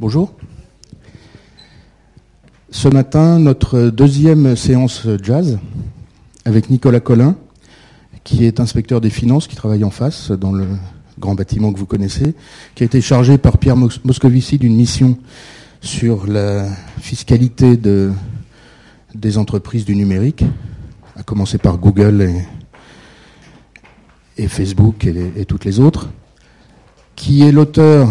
Bonjour. Ce matin, notre deuxième séance jazz avec Nicolas Collin, qui est inspecteur des finances, qui travaille en face dans le grand bâtiment que vous connaissez, qui a été chargé par Pierre Moscovici d'une mission sur la fiscalité de, des entreprises du numérique, à commencer par Google et, Facebook et, toutes les autres, qui est l'auteur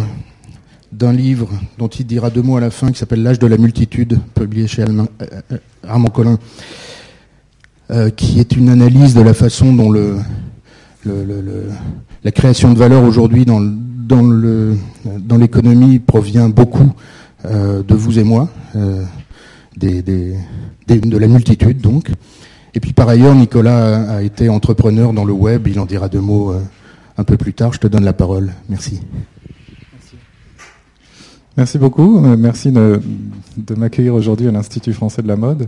d'un livre dont il dira deux mots à la fin, qui s'appelle L'âge de la multitude, publié chez euh, euh, Armand Collin, euh, qui est une analyse de la façon dont la création de valeur aujourd'hui dans, l'économie provient beaucoup de vous et moi, de la multitude donc. Et puis par ailleurs, Nicolas a, été entrepreneur dans le web, il en dira deux mots un peu plus tard. Je te donne la parole. Merci. Merci beaucoup. Euh, merci de, m'accueillir aujourd'hui à l'Institut français de la mode.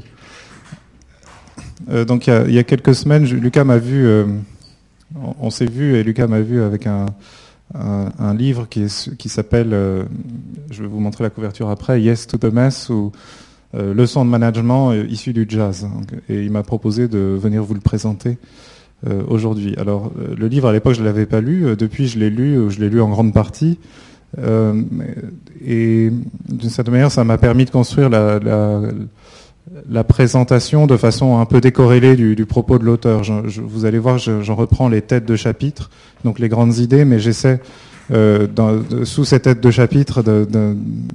Euh, donc il y, a, quelques semaines, Lucas m'a vu, euh, on, s'est vu et Lucas m'a vu avec un, livre qui, s'appelle, je vais vous montrer la couverture après, Yes to the Mess ou Leçon de management issu du jazz. Et il m'a proposé de venir vous le présenter aujourd'hui. Alors le livre à l'époque je ne l'avais pas lu, depuis je l'ai lu, je l'ai lu en grande partie. Euh, et d'une certaine manière, ça m'a permis de construire la, la, présentation de façon un peu décorrélée du, propos de l'auteur. vous allez voir, j'en reprends les têtes de chapitre, donc les grandes idées, mais j'essaie euh, sous ces têtes de chapitre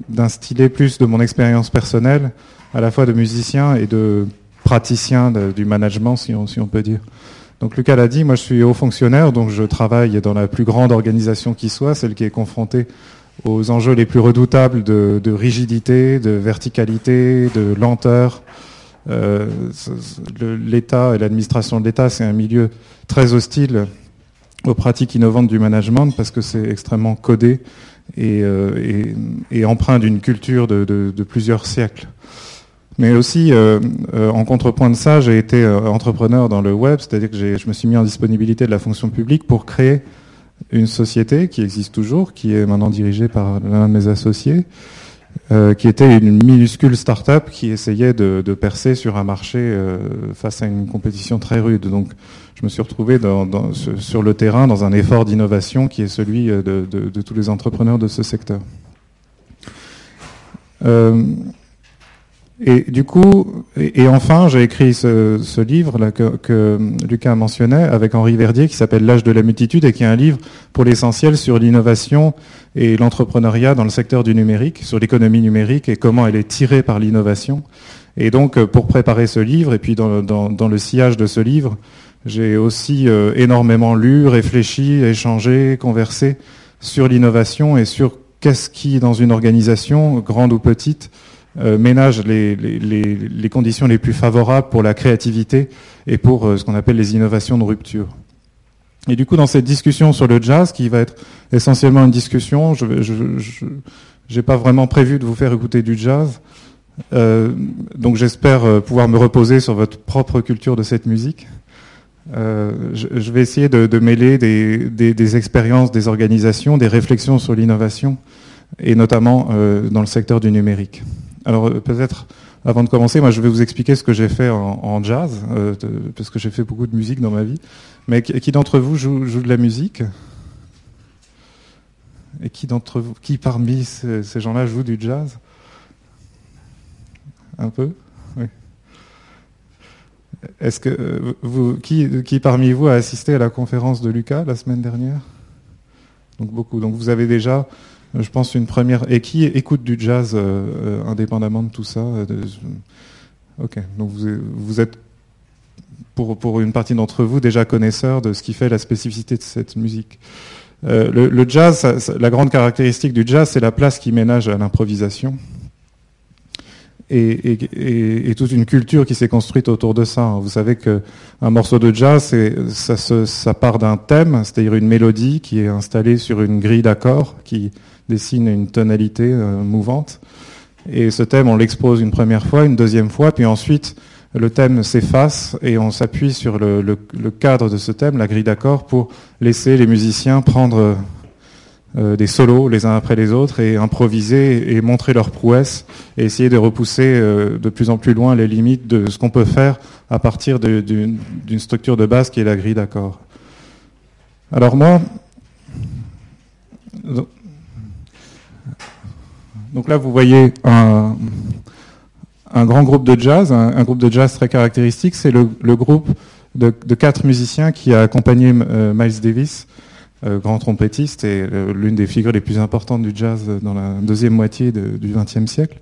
d'instiller plus de mon expérience personnelle, à la fois de musicien et de praticien du management, si on, si on peut dire. Donc Lucas l'a dit, moi je suis haut fonctionnaire, donc je travaille dans la plus grande organisation qui soit, celle qui est confrontée aux enjeux les plus redoutables de, rigidité, de verticalité, de lenteur. Euh, L'État et l'administration de l'État, c'est un milieu très hostile aux pratiques innovantes du management parce que c'est extrêmement codé et, euh, empreint d'une culture de, plusieurs siècles. Mais aussi, euh, euh, en contrepoint de ça, j'ai été euh, entrepreneur dans le web, c'est-à-dire que je me suis mis en disponibilité de la fonction publique pour créer une société qui existe toujours, qui est maintenant dirigée par l'un de mes associés, qui était une minuscule start-up qui essayait de, percer sur un marché face à une compétition très rude. Donc, je me suis retrouvé sur le terrain dans un effort d'innovation qui est celui de, de, tous les entrepreneurs de ce secteur. Et du coup, et, enfin, j'ai écrit ce, livre là que, que, Lucas mentionnait avec Henri Verdier qui s'appelle L'âge de la multitude et qui est un livre pour l'essentiel sur l'innovation et l'entrepreneuriat dans le secteur du numérique, sur l'économie numérique et comment elle est tirée par l'innovation. Et donc, pour préparer ce livre et puis dans, dans, dans le sillage de ce livre, j'ai aussi euh, énormément lu, réfléchi, échangé, conversé sur l'innovation et sur qu'est-ce qui, dans une organisation, grande ou petite, euh, ménage les, conditions les plus favorables pour la créativité et pour euh, ce qu'on appelle les innovations de rupture. Et du coup, dans cette discussion sur le jazz, qui va être essentiellement une discussion, je n'ai pas vraiment prévu de vous faire écouter du jazz, euh, donc j'espère pouvoir me reposer sur votre propre culture de cette musique. je, vais essayer de, mêler des, expériences, des organisations, des réflexions sur l'innovation, et notamment dans le secteur du numérique. Alors euh, peut-être avant de commencer, moi je vais vous expliquer ce que j'ai fait en, jazz, euh, parce que j'ai fait beaucoup de musique dans ma vie. Mais qui, d'entre vous joue, de la musique? Et qui d'entre vous, qui parmi ces, gens-là joue du jazz? Un peu? Oui. Est-ce que euh, vous, qui, qui parmi vous a assisté à la conférence de Lucas la semaine dernière? Donc beaucoup. Donc vous avez déjà je pense une première. Et qui écoute du jazz euh, euh, indépendamment de tout ça euh, Ok, donc vous, êtes pour, pour une partie d'entre vous déjà connaisseurs de ce qui fait la spécificité de cette musique. le, jazz, la grande caractéristique du jazz, c'est la place qui ménage à l'improvisation. Et, et, toute une culture qui s'est construite autour de ça. Vous savez qu'un morceau de jazz, ça, ça part d'un thème, c'est-à-dire une mélodie qui est installée sur une grille d'accords qui dessine une tonalité euh, mouvante. Et ce thème, on l'expose une première fois, une deuxième fois, puis ensuite le thème s'efface et on s'appuie sur le, cadre de ce thème, la grille d'accords, pour laisser les musiciens prendre des solos les uns après les autres et improviser et montrer leurs prouesses et essayer de repousser de plus en plus loin les limites de ce qu'on peut faire à partir d'une structure de base qui est la grille d'accords. Alors moi, donc là vous voyez un, grand groupe de jazz, un, groupe de jazz très caractéristique, c'est le, groupe de, quatre musiciens qui a accompagné euh, Miles Davis, euh, grand trompettiste et euh, l'une des figures les plus importantes du jazz dans la deuxième moitié du XXe siècle.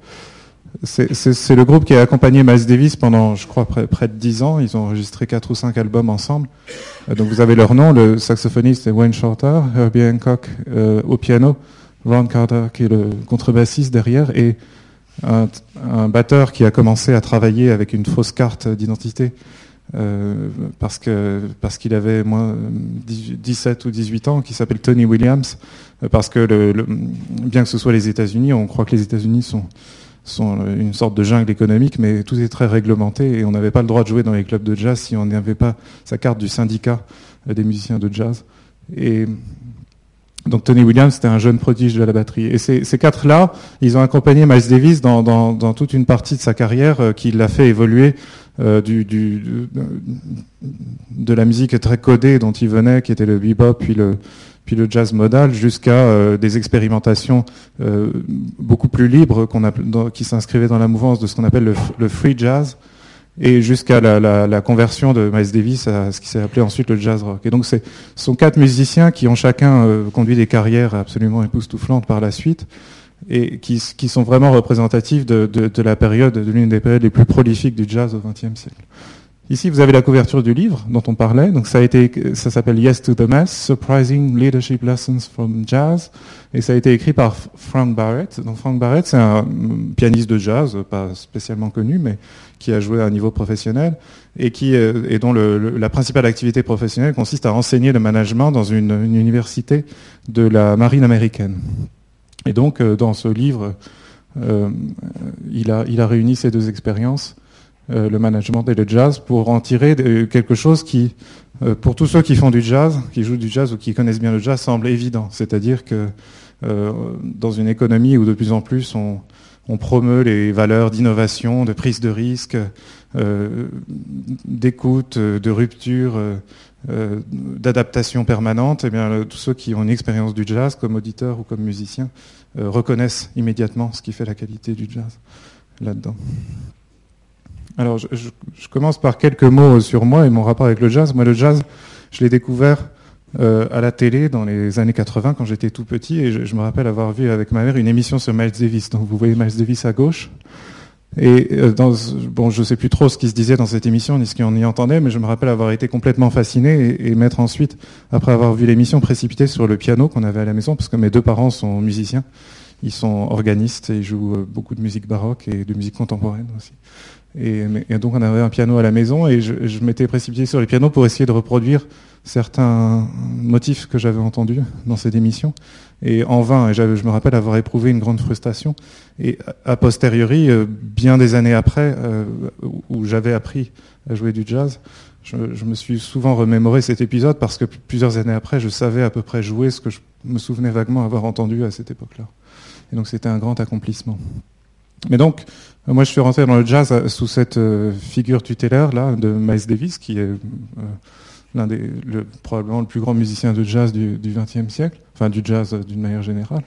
C'est le groupe qui a accompagné Miles Davis pendant, je crois, près, de dix ans. Ils ont enregistré quatre ou cinq albums ensemble. Donc vous avez leur nom, le saxophoniste est Wayne Shorter, Herbie Hancock au piano, Ron Carter qui est le contrebassiste derrière, et un, batteur qui a commencé à travailler avec une fausse carte d'identité euh, parce que parce qu'il avait moins 17 ou 18 ans, qui s'appelle Tony Williams, parce que le, bien que ce soit les États-Unis, on croit que les États-Unis sont sont une sorte de jungle économique, mais tout est très réglementé et on n'avait pas le droit de jouer dans les clubs de jazz si on n'avait pas sa carte du syndicat des musiciens de jazz. Et donc Tony Williams, c'était un jeune prodige de la batterie. Et ces, quatre-là, ils ont accompagné Miles Davis dans, toute une partie de sa carrière euh, qui l'a fait évoluer euh, de la musique très codée dont il venait, qui était le bebop, puis le, jazz modal, jusqu'à euh, des expérimentations beaucoup plus libres qui s'inscrivaient dans la mouvance de ce qu'on appelle le, free jazz, et jusqu'à la, conversion de Miles Davis à ce qui s'est appelé ensuite le jazz rock. Et donc, ce sont quatre musiciens qui ont chacun euh, conduit des carrières absolument époustouflantes par la suite, et qui, sont vraiment représentatifs de, de la période, de l'une des périodes les plus prolifiques du jazz au XXe siècle. Ici, vous avez la couverture du livre dont on parlait. Donc, ça a été, ça s'appelle Yes to the Mass, Surprising Leadership Lessons from Jazz. Et ça a été écrit par Frank Barrett. Donc, Frank Barrett, c'est un pianiste de jazz, pas spécialement connu, mais qui a joué à un niveau professionnel et qui, euh, et dont le, la principale activité professionnelle consiste à enseigner le management dans une, une université de la marine américaine. Et donc, euh, dans ce livre, euh, il a, il a réuni ces deux expériences le management et le jazz pour en tirer quelque chose qui, euh, pour tous ceux qui font du jazz, qui jouent du jazz ou qui connaissent bien le jazz, semble évident. C'est-à-dire que euh, dans une économie où de plus en plus on, promeut les valeurs d'innovation, de prise de risque, d'écoute, de rupture, d'adaptation permanente, eh tous ceux qui ont une expérience du jazz comme auditeurs ou comme musiciens reconnaissent immédiatement ce qui fait la qualité du jazz là-dedans. Alors, je, commence par quelques mots sur moi et mon rapport avec le jazz. Moi, le jazz, je l'ai découvert euh, à la télé dans les années 80 quand j'étais tout petit et je, me rappelle avoir vu avec ma mère une émission sur Miles Davis. Donc, vous voyez Miles Davis à gauche. Et euh, bon, je sais plus trop ce qui se disait dans cette émission ni ce qu'on y entendait, mais je me rappelle avoir été complètement fasciné et, et m'être ensuite, après avoir vu l'émission, précipité sur le piano qu'on avait à la maison parce que mes deux parents sont musiciens. Ils sont organistes et ils jouent euh, beaucoup de musique baroque et de musique contemporaine aussi. Et, donc on avait un piano à la maison et je, m'étais précipité sur les pianos pour essayer de reproduire certains motifs que j'avais entendus dans cette émission. Et en vain, et je me rappelle avoir éprouvé une grande frustration. Et a posteriori, euh, bien des années après, euh, où j'avais appris à jouer du jazz, je, je, me suis souvent remémoré cet épisode parce que plusieurs années après, je savais à peu près jouer ce que je me souvenais vaguement avoir entendu à cette époque-là. Et donc c'était un grand accomplissement. Mais donc, moi, je suis rentré dans le jazz euh, sous cette euh, figure tutélaire là de Miles Davis, qui est le, probablement le plus grand musicien de jazz du XXe siècle, enfin du jazz d'une manière générale.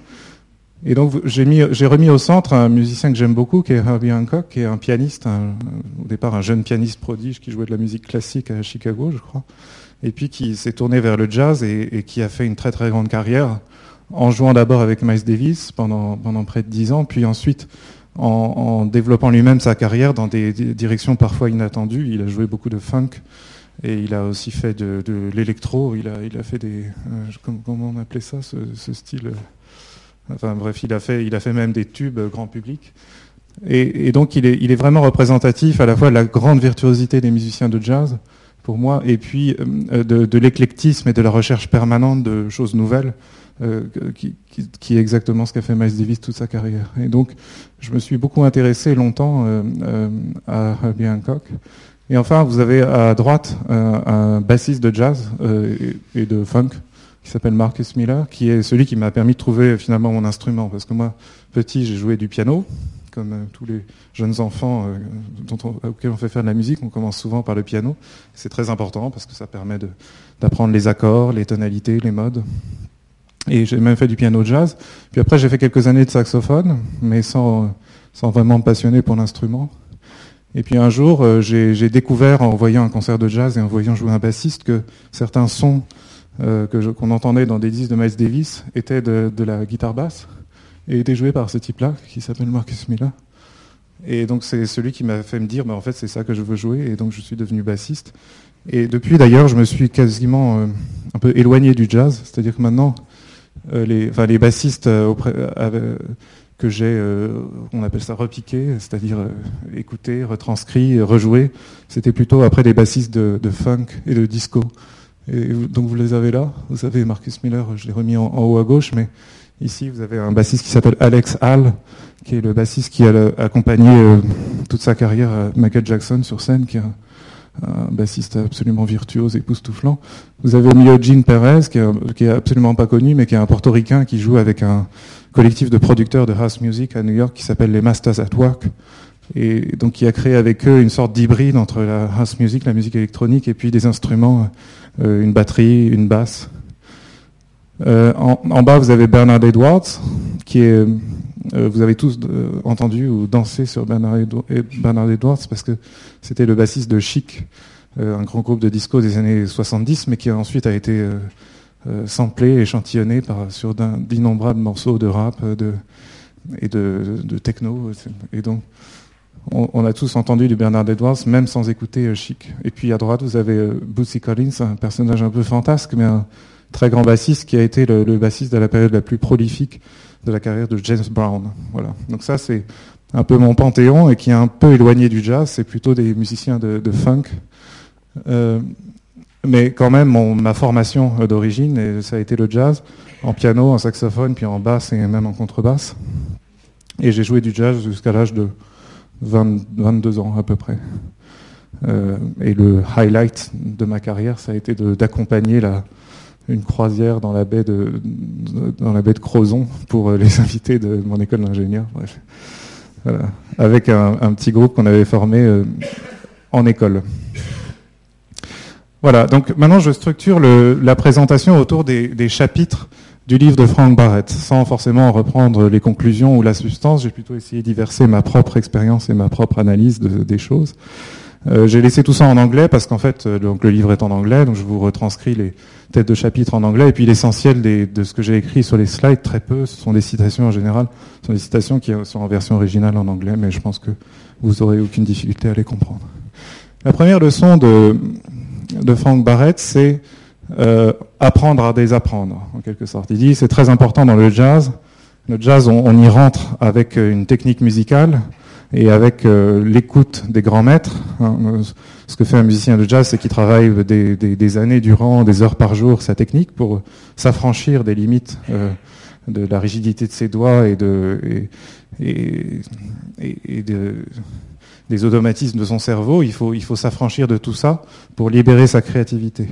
Et donc j'ai mis, j'ai remis au centre un musicien que j'aime beaucoup, qui est Herbie Hancock, qui est un pianiste, au départ un jeune pianiste prodige qui jouait de la musique classique à Chicago, je crois, et puis qui s'est tourné vers le jazz et, et, qui a fait une très très grande carrière en jouant d'abord avec Miles Davis pendant pendant près de dix ans, puis ensuite en, développant lui-même sa carrière dans des, directions parfois inattendues. Il a joué beaucoup de funk et il a aussi fait de, l'électro. Il a, fait des. Euh, comment on appelait ça, ce, style euh, Enfin bref, il a, fait, il a fait même des tubes grand public. Et, donc il est, il est, vraiment représentatif à la fois de la grande virtuosité des musiciens de jazz, pour moi, et puis euh, de l'éclectisme et de la recherche permanente de choses nouvelles. Euh, qui, est exactement ce qu'a fait Miles Davis toute sa carrière. Et donc, je me suis beaucoup intéressé longtemps euh, euh, à Herbie Hancock. Et enfin, vous avez à droite un bassiste de jazz et, de funk qui s'appelle Marcus Miller, qui est celui qui m'a permis de trouver finalement mon instrument. Parce que moi, petit, j'ai joué du piano, comme tous les jeunes enfants dont on, auxquels on fait faire de la musique, on commence souvent par le piano. C'est très important parce que ça permet d'apprendre les accords, les tonalités, les modes. Et j'ai même fait du piano jazz. Puis après, j'ai fait quelques années de saxophone, mais sans, sans vraiment me passionner pour l'instrument. Et puis un jour, euh, j'ai découvert en voyant un concert de jazz et en voyant jouer un bassiste que certains sons euh, qu'on entendait dans des disques de Miles Davis étaient de, de la guitare basse et étaient joués par ce type-là qui s'appelle Marcus Miller. Et donc c'est celui qui m'a fait me dire, bah, en fait c'est ça que je veux jouer, et donc je suis devenu bassiste. Et depuis d'ailleurs, je me suis quasiment euh, un peu éloigné du jazz, c'est-à-dire que maintenant, les, enfin, les bassistes auprès, que j'ai, euh, on appelle ça repiqué, c'est-à-dire euh, écouter, retranscrit, rejouer. C'était plutôt après des bassistes de, funk et de disco. Donc vous les avez là? Vous avez Marcus Miller, je l'ai remis en, haut à gauche, mais ici vous avez un bassiste qui s'appelle Alex Hall, qui est le bassiste qui a accompagné euh, toute sa carrière Michael Jackson sur scène, bassiste absolument virtuose, époustouflant. Vous avez Gene Perez, qui est, qui est absolument pas connu, mais qui est un portoricain qui joue avec un, collectif de producteurs de house music à New York qui s'appelle les Masters at Work. Et donc qui a créé avec eux une sorte d'hybride entre la house music, la musique électronique, et puis des instruments, euh, une batterie, une basse. Euh, en, bas, vous avez Bernard Edwards, qui est, euh, vous avez tous entendu ou dansé sur Bernard, Edwards parce que c'était le bassiste de Chic, un grand groupe de disco des années 70, mais qui ensuite a été euh, samplé, échantillonné sur d'innombrables morceaux de rap euh, et de, techno. Et donc, on, a tous entendu du Bernard Edwards, même sans écouter euh, Chic. Et puis à droite, vous avez euh, Bootsy Collins, un personnage un peu fantasque, mais un très grand bassiste qui a été le, bassiste de la période la plus prolifique de la carrière de James Brown. Voilà. Donc ça, c'est un peu mon panthéon et qui est un peu éloigné du jazz. C'est plutôt des musiciens de, funk. Euh, mais quand même, ma formation d'origine, ça a été le jazz, en piano, en saxophone, puis en basse et même en contrebasse. Et j'ai joué du jazz jusqu'à l'âge de 22 ans à peu près. Euh, et le highlight de ma carrière, ça a été d'accompagner une croisière dans la baie de, dans la baie de Crozon pour euh, les invités de mon école d'ingénieur. Voilà. Avec un, petit groupe qu'on avait formé euh, en école. Voilà, donc maintenant je structure la présentation autour des, chapitres du livre de Frank Barrett, sans forcément reprendre les conclusions ou la substance, j'ai plutôt essayé d'y verser ma propre expérience et ma propre analyse de, des choses. Euh, j'ai laissé tout ça en anglais parce qu'en fait, euh, donc le livre est en anglais, donc je vous retranscris les têtes de chapitres en anglais, et puis l'essentiel de ce que j'ai écrit sur les slides, très peu, ce sont des citations en général, ce sont des citations qui sont en version originale en anglais, mais je pense que vous aurez aucune difficulté à les comprendre. La première leçon de, de Frank Barrett, c'est euh, apprendre à désapprendre, en quelque sorte. Il dit c'est très important dans le jazz. Le jazz, on, y rentre avec euh, une technique musicale et avec euh, l'écoute des grands maîtres. Hein. Ce que fait un musicien de jazz, c'est qu'il travaille des, années durant, des heures par jour, sa technique pour s'affranchir des limites de la rigidité de ses doigts et de, et, et de des automatismes de son cerveau, il faut, s'affranchir de tout ça pour libérer sa créativité.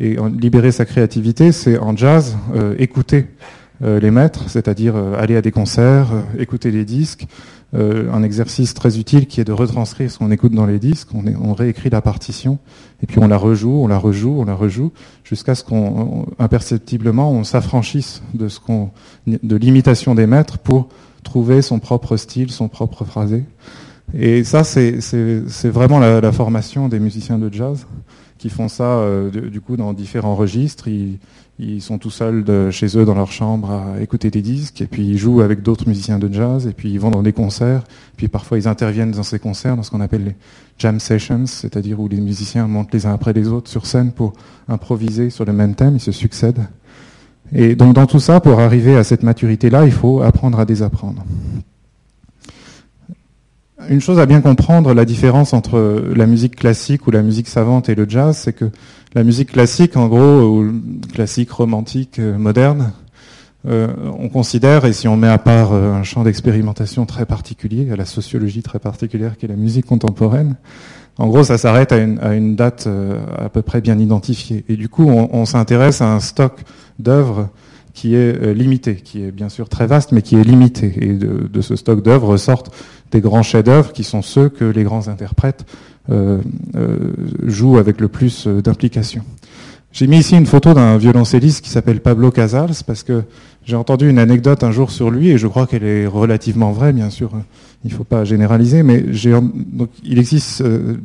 Et libérer sa créativité, c'est en jazz euh, écouter euh, les maîtres, c'est-à-dire euh, aller à des concerts, écouter les disques. un exercice très utile qui est de retranscrire ce qu'on écoute dans les disques. On, réécrit la partition et puis on la rejoue, on la rejoue, on la rejoue jusqu'à ce qu'on imperceptiblement on s'affranchisse de ce qu'on de l'imitation des maîtres pour trouver son propre style, son propre phrasé. Et ça, c'est vraiment la, formation des musiciens de jazz qui font ça euh, du coup dans différents registres. Ils, sont tout seuls chez eux dans leur chambre à écouter des disques, et puis ils jouent avec d'autres musiciens de jazz, et puis ils vont dans des concerts, puis parfois ils interviennent dans ces concerts, dans ce qu'on appelle les jam sessions, c'est-à-dire où les musiciens montent les uns après les autres sur scène pour improviser sur le même thème, ils se succèdent. Et donc dans tout ça, pour arriver à cette maturité-là, il faut apprendre à désapprendre. Une chose à bien comprendre, la différence entre la musique classique ou la musique savante et le jazz, c'est que la musique classique, en gros, ou classique, romantique, euh, moderne, euh, on considère, et si on met à part euh, un champ d'expérimentation très particulier, à la sociologie très particulière qui est la musique contemporaine, En gros, ça s'arrête à une, date à peu près bien identifiée. Et du coup, on, s'intéresse à un stock d'œuvres qui est limité, qui est bien sûr très vaste, mais qui est limité. Et de, ce stock d'œuvres sortent des grands chefs-d'œuvre qui sont ceux que les grands interprètes jouent avec le plus d'implication. J'ai mis ici une photo d'un violoncelliste qui s'appelle Pablo Casals parce que j'ai entendu une anecdote un jour sur lui et je crois qu'elle est relativement vraie, bien sûr. Il ne faut pas généraliser, mais il existe euh,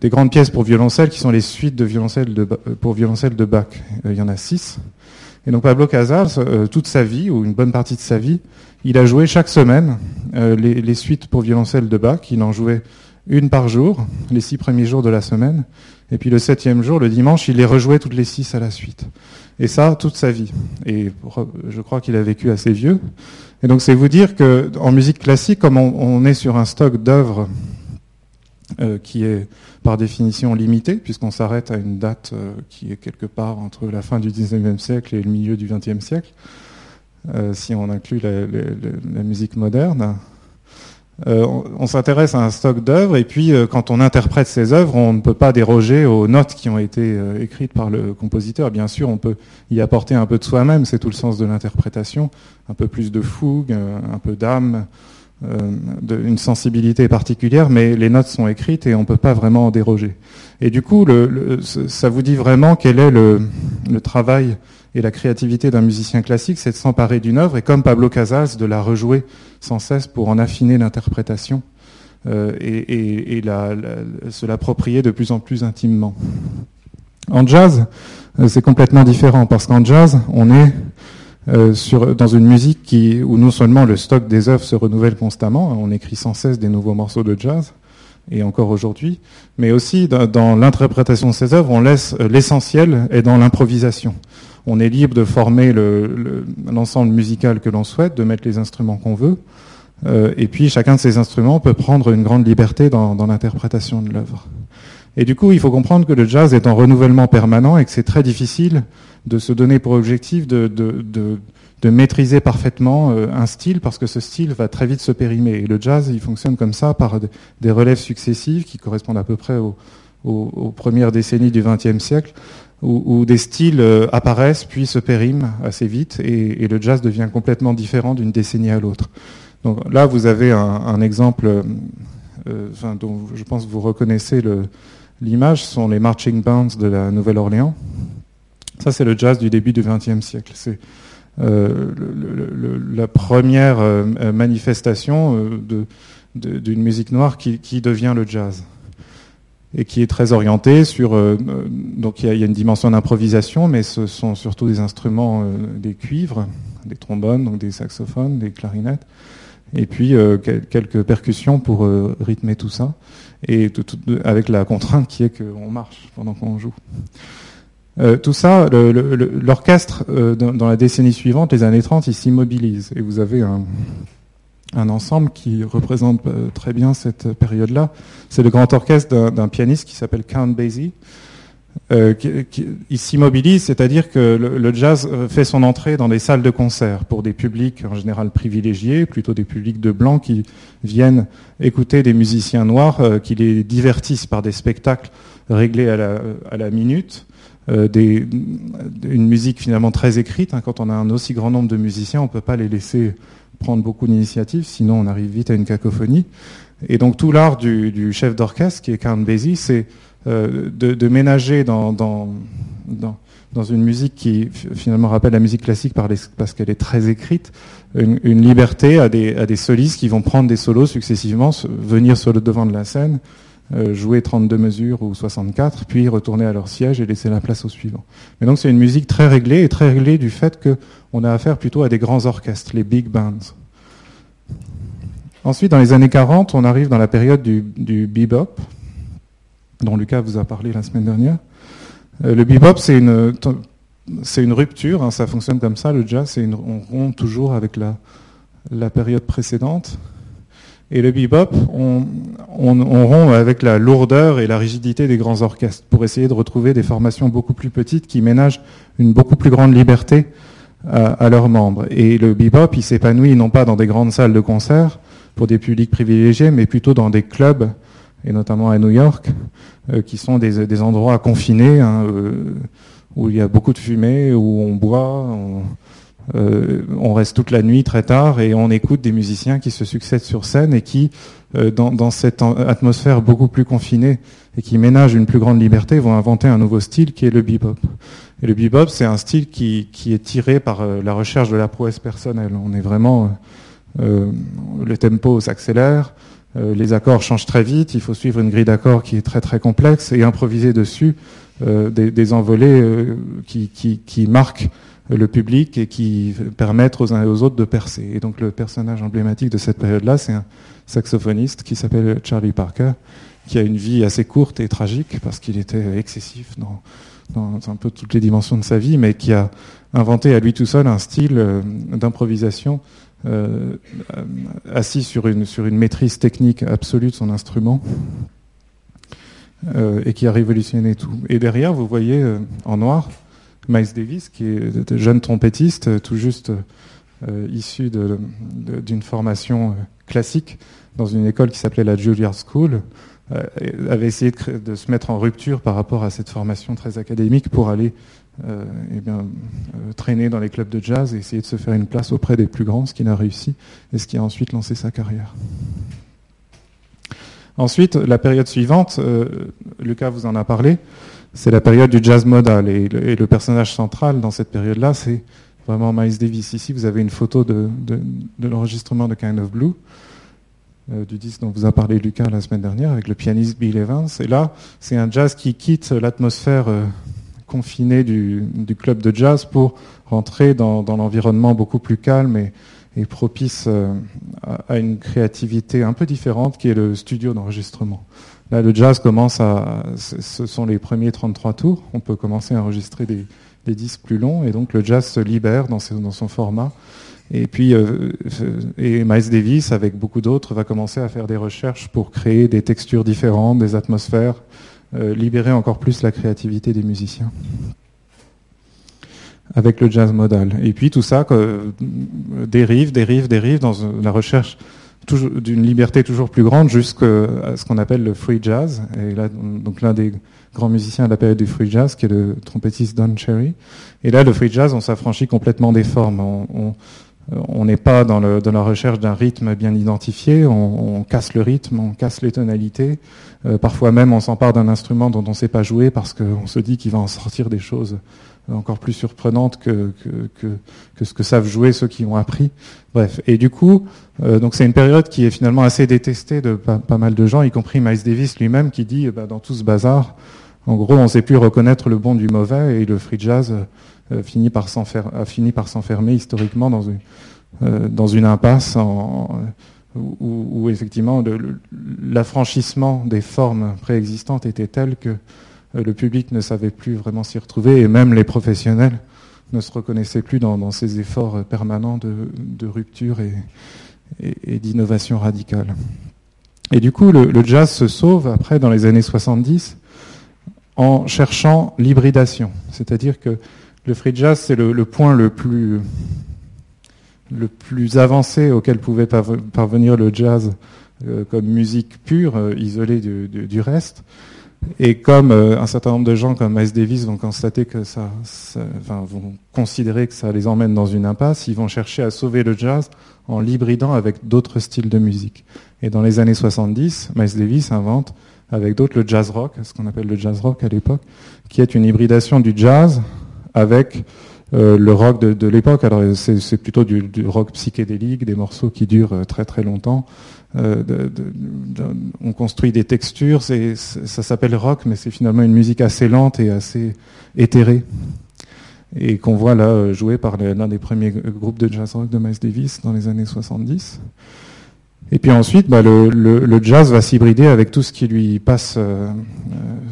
des grandes pièces pour violoncelle qui sont les suites de violoncelle de, pour violoncelle de Bach. Euh, il y en a six. Et donc Pablo Casals, euh, toute sa vie, ou une bonne partie de sa vie, il a joué chaque semaine les, les, suites pour violoncelle de Bach. Il en jouait une par jour, les six premiers jours de la semaine. Et puis le septième jour, le dimanche, il les rejouait toutes les six à la suite. Et ça, toute sa vie. Et je crois qu'il a vécu assez vieux. Et donc c'est vous dire que en musique classique, comme on, est sur un stock d'œuvres euh, qui est par définition limité, puisqu'on s'arrête à une date euh, qui est quelque part entre la fin du 19e siècle et le milieu du 20e siècle, euh, si on inclut la musique moderne, euh, on, s'intéresse à un stock d'œuvres et puis quand on interprète ces œuvres, on ne peut pas déroger aux notes qui ont été écrites par le compositeur. Bien sûr, on peut y apporter un peu de soi-même, c'est tout le sens de l'interprétation, un peu plus de fougue, un peu d'âme, une sensibilité particulière, mais les notes sont écrites et on ne peut pas vraiment en déroger. Et du coup, ça vous dit vraiment quel est le travail et la créativité d'un musicien classique, c'est de s'emparer d'une œuvre et, comme Pablo Casals, de la rejouer sans cesse pour en affiner l'interprétation euh, et, et, se l'approprier de plus en plus intimement. En jazz, euh, c'est complètement différent parce qu'en jazz, on est euh, sur, dans une musique qui, où non seulement le stock des œuvres se renouvelle constamment, on écrit sans cesse des nouveaux morceaux de jazz, et encore aujourd'hui, mais aussi dans, dans l'interprétation de ces œuvres, on laisse l'essentiel est dans l'improvisation on est libre de former l'ensemble musical que l'on souhaite, de mettre les instruments qu'on veut. Euh, et puis chacun de ces instruments peut prendre une grande liberté dans, l'interprétation de l'œuvre. Et du coup, il faut comprendre que le jazz est en renouvellement permanent et que c'est très difficile de se donner pour objectif de, maîtriser parfaitement euh, un style parce que ce style va très vite se périmer. Et le jazz, il fonctionne comme ça par des relèves successives qui correspondent à peu près aux, premières décennies du XXe siècle, où, des styles euh, apparaissent puis se périment assez vite et, le jazz devient complètement différent d'une décennie à l'autre. Donc là, vous avez un, exemple euh, dont je pense que vous reconnaissez l'image, ce sont les marching bands de la Nouvelle-Orléans. Ça, c'est le jazz du début du XXe siècle. C'est la première manifestation d'une musique noire qui devient le jazz et qui est très orienté sur. Euh, donc il y, a une dimension d'improvisation, mais ce sont surtout des instruments, euh, des cuivres, des trombones, donc des saxophones, des clarinettes, et puis euh, quelques percussions pour rythmer tout ça, et avec la contrainte qui est qu'on marche pendant qu'on joue. Tout ça, l'orchestre, dans, dans, la décennie suivante, les années 30, il s'immobilise. Et vous avez un, ensemble qui représente euh, très bien cette période-là. C'est le grand orchestre d'un pianiste qui s'appelle Count Basie. Euh, il s'immobilise, c'est-à-dire que le, jazz euh, fait son entrée dans des salles de concert pour des publics en général privilégiés, plutôt des publics de blancs qui viennent écouter des musiciens noirs, qui les divertissent par des spectacles réglés à la minute. Des, une musique finalement très écrite. Hein. quand on a un aussi grand nombre de musiciens, on ne peut pas les laisser prendre beaucoup d'initiatives, sinon on arrive vite à une cacophonie. Et donc tout l'art du, chef d'orchestre, qui est Count Basie, c'est euh, de, ménager dans, une musique qui finalement rappelle la musique classique parce qu'elle est très écrite, une, liberté à des, solistes qui vont prendre des solos successivement, venir sur le devant de la scène, euh, jouer 32 mesures ou 64, puis retourner à leur siège et laisser la place au suivant. Mais donc c'est une musique très réglée et très réglée du fait qu'on a affaire plutôt à des grands orchestres, les big bands. Ensuite, dans les années 40, on arrive dans la période du, bebop, dont Lucas vous a parlé la semaine dernière. Euh, le bebop, c'est une, c'est une rupture, hein, ça fonctionne comme ça, le jazz, une, on rompt toujours avec la période précédente. Et le bebop, on, rompt avec la lourdeur et la rigidité des grands orchestres pour essayer de retrouver des formations beaucoup plus petites qui ménagent une beaucoup plus grande liberté à, leurs membres. Et le bebop, il s'épanouit non pas dans des grandes salles de concert pour des publics privilégiés, mais plutôt dans des clubs et notamment à New York, qui sont des, endroits confinés hein, où il y a beaucoup de fumée, où on boit, euh, on reste toute la nuit très tard et on écoute des musiciens qui se succèdent sur scène et qui, euh, dans, cette atmosphère beaucoup plus confinée et qui ménagent une plus grande liberté, vont inventer un nouveau style qui est le bebop. Et le bebop, c'est un style qui, est tiré par euh, la recherche de la prouesse personnelle. On est vraiment, le tempo s'accélère, les accords changent très vite, il faut suivre une grille d'accords qui est très très complexe et improviser dessus des, envolées qui, qui marquent le public et qui permettent aux uns et aux autres de percer. Et donc le personnage emblématique de cette période-là, c'est un saxophoniste qui s'appelle Charlie Parker, qui a une vie assez courte et tragique parce qu'il était excessif dans, un peu toutes les dimensions de sa vie, mais qui a inventé à lui tout seul un style euh, d'improvisation euh, assis sur une, sur une maîtrise technique absolue de son instrument. Euh, et qui a révolutionné tout. Et derrière, vous voyez en noir Miles Davis, qui est jeune trompettiste, tout juste euh, issu d'une formation euh, classique dans une école qui s'appelait la Juilliard School, euh, avait essayé de, se mettre en rupture par rapport à cette formation très académique pour aller eh bien, traîner dans les clubs de jazz et essayer de se faire une place auprès des plus grands, ce qui n'a réussi, et ce qui a ensuite lancé sa carrière. Ensuite, la période suivante, Lucas vous en a parlé, c'est la période du jazz modal. Et le, personnage central dans cette période-là, c'est vraiment Miles Davis. Ici, vous avez une photo de, l'enregistrement de Kind of Blue, euh, du disque dont vous a parlé Lucas la semaine dernière, avec le pianiste Bill Evans. Et là, c'est un jazz qui quitte l'atmosphère euh, confinée du, club de jazz pour rentrer dans, l'environnement beaucoup plus calme et, propice euh, à une créativité un peu différente qui est le studio d'enregistrement. Là, le jazz commence à. Ce sont les premiers 33 tours. On peut commencer à enregistrer des, disques plus longs. Et donc, le jazz se libère dans, son format. Et puis, euh, et Miles Davis, avec beaucoup d'autres, va commencer à faire des recherches pour créer des textures différentes, des atmosphères, euh, libérer encore plus la créativité des musiciens avec le jazz modal. Et puis tout ça euh, dérive, dérive, dérive dans la recherche d'une liberté toujours plus grande jusqu'à ce qu'on appelle le free jazz. Et là, donc l'un des grands musiciens de la période du free jazz, qui est le trompettiste Don Cherry. Et là, le free jazz, on s'affranchit complètement des formes. N'est pas dans, la recherche d'un rythme bien identifié, on, on, casse le rythme, on casse les tonalités. Euh, parfois même, on s'empare d'un instrument dont on ne sait pas jouer parce qu'on se dit qu'il va en sortir des choses encore plus surprenantes que, ce que savent jouer ceux qui ont appris. Bref, et du coup, euh, c'est une période qui est finalement assez détestée de pas, mal de gens, y compris Miles Davis lui-même, qui dit bah, dans tout ce bazar, en gros, on ne sait plus reconnaître le bon du mauvais, et le free jazz euh, par a fini par s'enfermer historiquement dans une, euh, impasse où, effectivement l'affranchissement des formes préexistantes était tel que euh, le public ne savait plus vraiment s'y retrouver et même les professionnels ne se reconnaissaient plus dans, ces efforts permanents de, rupture et, d'innovation radicale. Et du coup, le, jazz se sauve après, dans les années 70, en cherchant l'hybridation. C'est-à-dire que le free jazz, c'est le, point le plus, avancé auquel pouvait parvenir le jazz euh, comme musique pure, euh, isolée du reste. Et comme euh, un certain nombre de gens comme Miles Davis vont constater que ça, enfin, vont considérer que ça les emmène dans une impasse, ils vont chercher à sauver le jazz en l'hybridant avec d'autres styles de musique. Et dans les années 70, Miles Davis invente avec d'autres le jazz rock, ce qu'on appelle le jazz rock à l'époque, qui est une hybridation du jazz avec euh, le rock de, de l'époque. Alors c'est plutôt du, du, rock psychédélique, des morceaux qui durent euh, très très longtemps, euh, on construit des textures, ça s'appelle rock, mais c'est finalement une musique assez lente et assez éthérée. Et qu'on voit là euh, joué par l'un des premiers groupes de jazz rock de Miles Davis dans les années 70. Et puis ensuite, bah, le, jazz va s'hybrider avec tout ce qui lui passe euh,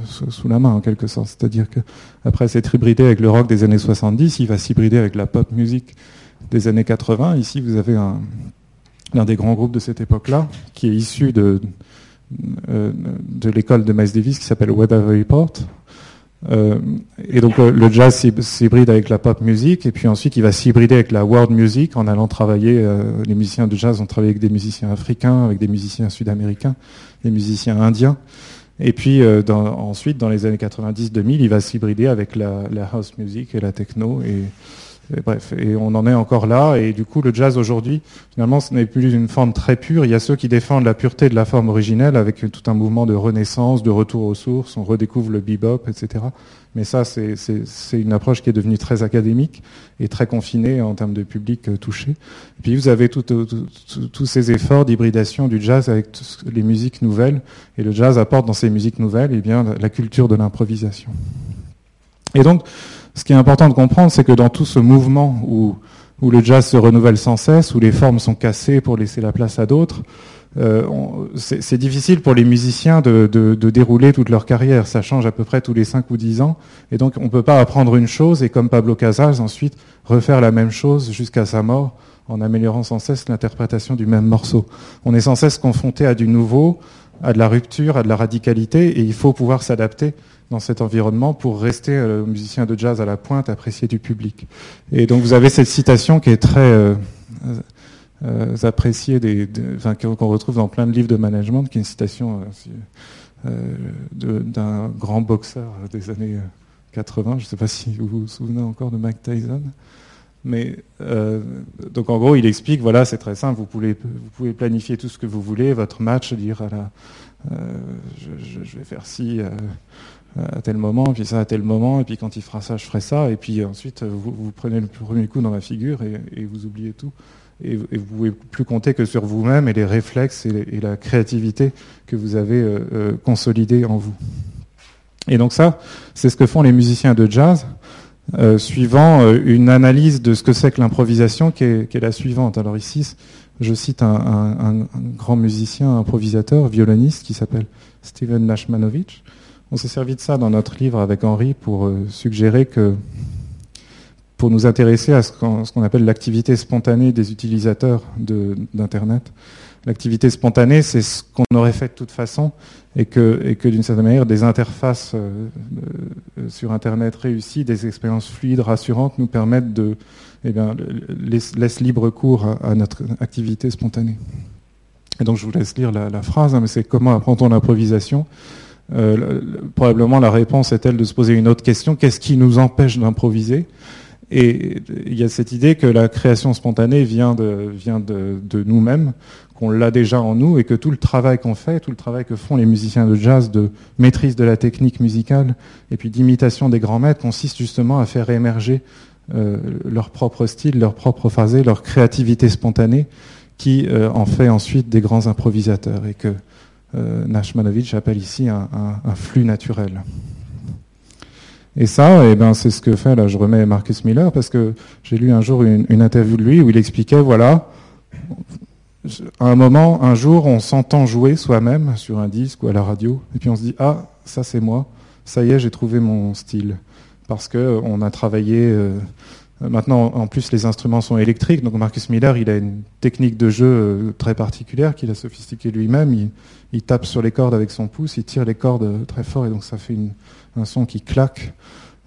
sous, la main en quelque sorte. C'est-à-dire que après s'être hybridé avec le rock des années 70, il va s'hybrider avec la pop music des années 80. Ici, vous avez un, l'un des grands groupes de cette époque-là, qui est issu de, euh, de l'école de Miles Davis, qui s'appelle Weather Report, Euh, et donc le, jazz s'hybride avec la pop music, et puis ensuite il va s'hybrider avec la world music en allant travailler. Euh, les musiciens de jazz ont travaillé avec des musiciens africains, avec des musiciens sud-américains, des musiciens indiens. Et puis euh, dans, ensuite, dans les années 90-2000, il va s'hybrider avec la, la, house music et la techno. Et, bref, et on en est encore là. Et du coup, le jazz aujourd'hui, finalement, ce n'est plus une forme très pure. Il y a ceux qui défendent la pureté de la forme originelle avec tout un mouvement de renaissance, de retour aux sources. On redécouvre le bebop, etc. Mais ça, c'est une approche qui est devenue très académique et très confinée en termes de public euh, touché. Et puis vous avez tous ces efforts d'hybridation du jazz avec les musiques nouvelles. Et le jazz apporte dans ces musiques nouvelles eh bien, la culture de l'improvisation. Et donc, ce qui est important de comprendre, c'est que dans tout ce mouvement où, où le jazz se renouvelle sans cesse, où les formes sont cassées pour laisser la place à d'autres, euh, c'est difficile pour les musiciens de, de, de, dérouler toute leur carrière. Ça change à peu près tous les 5 ou 10 ans. Et donc, on ne peut pas apprendre une chose et, comme Pablo Casals, ensuite refaire la même chose jusqu'à sa mort en améliorant sans cesse l'interprétation du même morceau. On est sans cesse confronté à du nouveau, à de la rupture, à de la radicalité, et il faut pouvoir s'adapter dans cet environnement pour rester euh, musicien de jazz à la pointe, apprécié du public. Et donc vous avez cette citation qui est très euh, euh, appréciée, qu'on retrouve dans plein de livres de management, qui est une citation d'un grand boxeur des années 80. Je ne sais pas si vous vous souvenez encore de Mike Tyson. Mais donc en gros, il explique, voilà, c'est très simple, vous pouvez, vous pouvez planifier tout ce que vous voulez, votre match, dire je, vais faire ci, à tel moment, puis ça à tel moment, et puis quand il fera ça, je ferai ça, et puis ensuite vous, vous prenez le premier coup dans la figure et, vous oubliez tout. Et, et, vous pouvez plus compter que sur vous-même et les réflexes et, la créativité que vous avez euh, euh, consolidés en vous. Et donc ça, c'est ce que font les musiciens de jazz, euh, suivant euh, une analyse de ce que c'est que l'improvisation, qui est, la suivante. Alors ici, je cite un, un, un grand musicien, improvisateur, violoniste, qui s'appelle Steven Nashmanovich, on s'est servi de ça dans notre livre avec Henri pour euh, suggérer que, pour nous intéresser à ce qu'on appelle l'activité spontanée des utilisateurs d'Internet. L'activité spontanée, c'est ce qu'on aurait fait de toute façon, et que, d'une certaine manière, des interfaces euh, euh, sur Internet réussies, des expériences fluides, rassurantes, nous permettent de, eh laisse, libre cours à, notre activité spontanée. Et donc, je vous laisse lire la, la phrase, hein, mais c'est comment apprend-on l'improvisation? Euh, probablement la réponse est-elle de se poser une autre question, qu'est-ce qui nous empêche d'improviser? Et il y a cette idée que la création spontanée vient de, nous-mêmes, qu'on l'a déjà en nous et que tout le travail qu'on fait, tout le travail que font les musiciens de jazz de maîtrise de la technique musicale et puis d'imitation des grands maîtres consiste justement à faire émerger euh, leur propre style, leur propre phrasé, leur créativité spontanée qui euh, en fait ensuite des grands improvisateurs. Et que euh, Nashmanovich appelle ici un, flux naturel. Et ça, eh ben, c'est ce que fait, là je remets Marcus Miller, parce que j'ai lu un jour une, interview de lui où il expliquait, voilà, à un moment, un jour, on s'entend jouer soi-même sur un disque ou à la radio, et puis on se dit, ah, ça c'est moi, ça y est, j'ai trouvé mon style. Parce que on a travaillé... Euh, Maintenant, en plus, les instruments sont électriques. Donc, Marcus Miller, il a une technique de jeu euh, très particulière qu'il a sophistiquée lui-même. Il, tape sur les cordes avec son pouce, il tire les cordes très fort et donc ça fait un son qui claque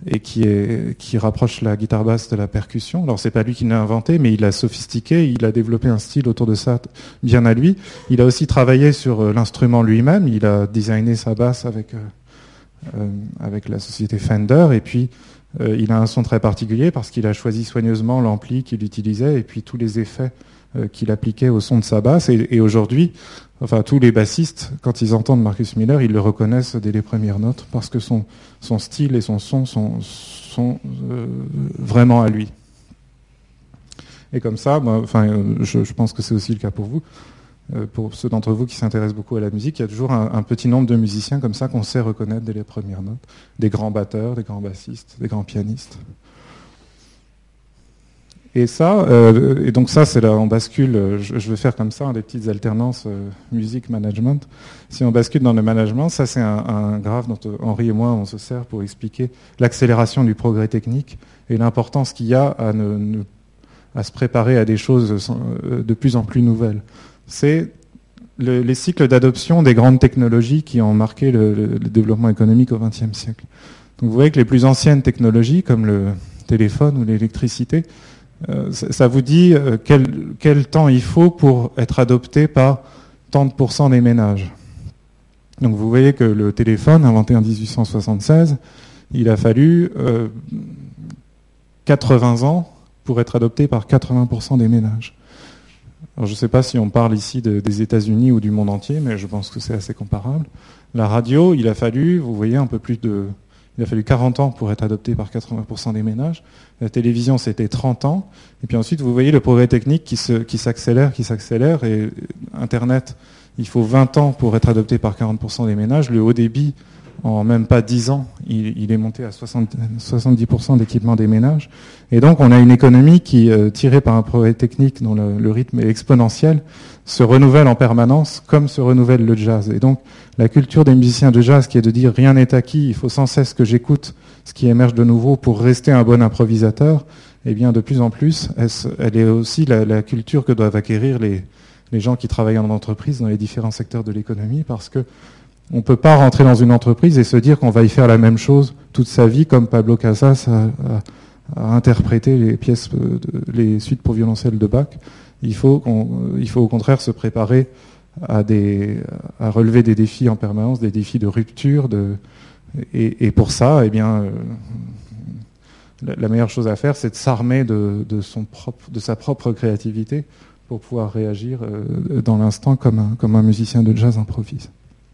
et qui, rapproche la guitare basse de la percussion. Alors, c'est pas lui qui l'a inventé, mais il l'a sophistiqué. Il a développé un style autour de ça bien à lui. Il a aussi travaillé sur euh, l'instrument lui-même. Il a designé sa basse avec, euh, avec la société Fender et puis euh, il a un son très particulier parce qu'il a choisi soigneusement l'ampli qu'il utilisait et puis tous les effets euh, qu'il appliquait au son de sa basse. Et, aujourd'hui, enfin tous les bassistes, quand ils entendent Marcus Miller, ils le reconnaissent dès les premières notes parce que son, style et son son sont, euh, vraiment à lui. Et comme ça, enfin, je pense que c'est aussi le cas pour vous. Euh, pour ceux d'entre vous qui s'intéressent beaucoup à la musique, il y a toujours un, petit nombre de musiciens comme ça qu'on sait reconnaître dès les premières notes. Des grands batteurs, des grands bassistes, des grands pianistes. Et ça, euh, et donc ça, c'est là, on bascule. Euh, je, vais faire comme ça des petites alternances musique management. Si on bascule dans le management, ça c'est un, un graphe dont Henri et moi on se sert pour expliquer l'accélération du progrès technique et l'importance qu'il y a à se préparer à des choses de plus en plus nouvelles c'est les cycles d'adoption des grandes technologies qui ont marqué le, développement économique au XXe siècle. vous voyez que les plus anciennes technologies, comme le téléphone ou l'électricité, euh, ça vous dit euh, quel, temps il faut pour être adopté par tant de pourcents des ménages. Donc vous voyez que le téléphone, inventé en 1876, il a fallu 80 euh, ans pour être adopté par 80% des ménages. Je ne sais pas si on parle ici des États-Unis ou du monde entier, mais je pense que c'est assez comparable. La radio, il a fallu, vous voyez, un peu plus de il a fallu 40 ans pour être adopté par 80% des ménages. La télévision, c'était 30 ans. Et puis ensuite, vous voyez le progrès technique qui, s'accélère, qui s'accélère. Et Internet, il faut 20 ans pour être adopté par 40% des ménages. Le haut débit, en même pas 10 ans, il, est monté à 70% d'équipement des ménages. Et donc, on a une économie qui, euh, tirée par un progrès technique dont le, rythme est exponentiel, se renouvelle en permanence, comme se renouvelle le jazz. Et donc, la culture des musiciens de jazz, qui est de dire rien n'est acquis, il faut sans cesse que j'écoute ce qui émerge de nouveau pour rester un bon improvisateur, eh bien, de plus en plus, elle, est aussi la, culture que doivent acquérir les, les gens qui travaillent en entreprise dans les différents secteurs de l'économie, parce que on ne peut pas rentrer dans une entreprise et se dire qu'on va y faire la même chose toute sa vie, comme Pablo Casas a, interprété les pièces, les suites pour violoncelle de Bach. Il faut, faut au contraire se préparer à, relever des défis en permanence, des défis de rupture. Et, pour ça, eh bien, euh, la, meilleure chose à faire, c'est de s'armer de, sa propre créativité pour pouvoir réagir euh, dans l'instant comme comme un musicien de jazz improvise.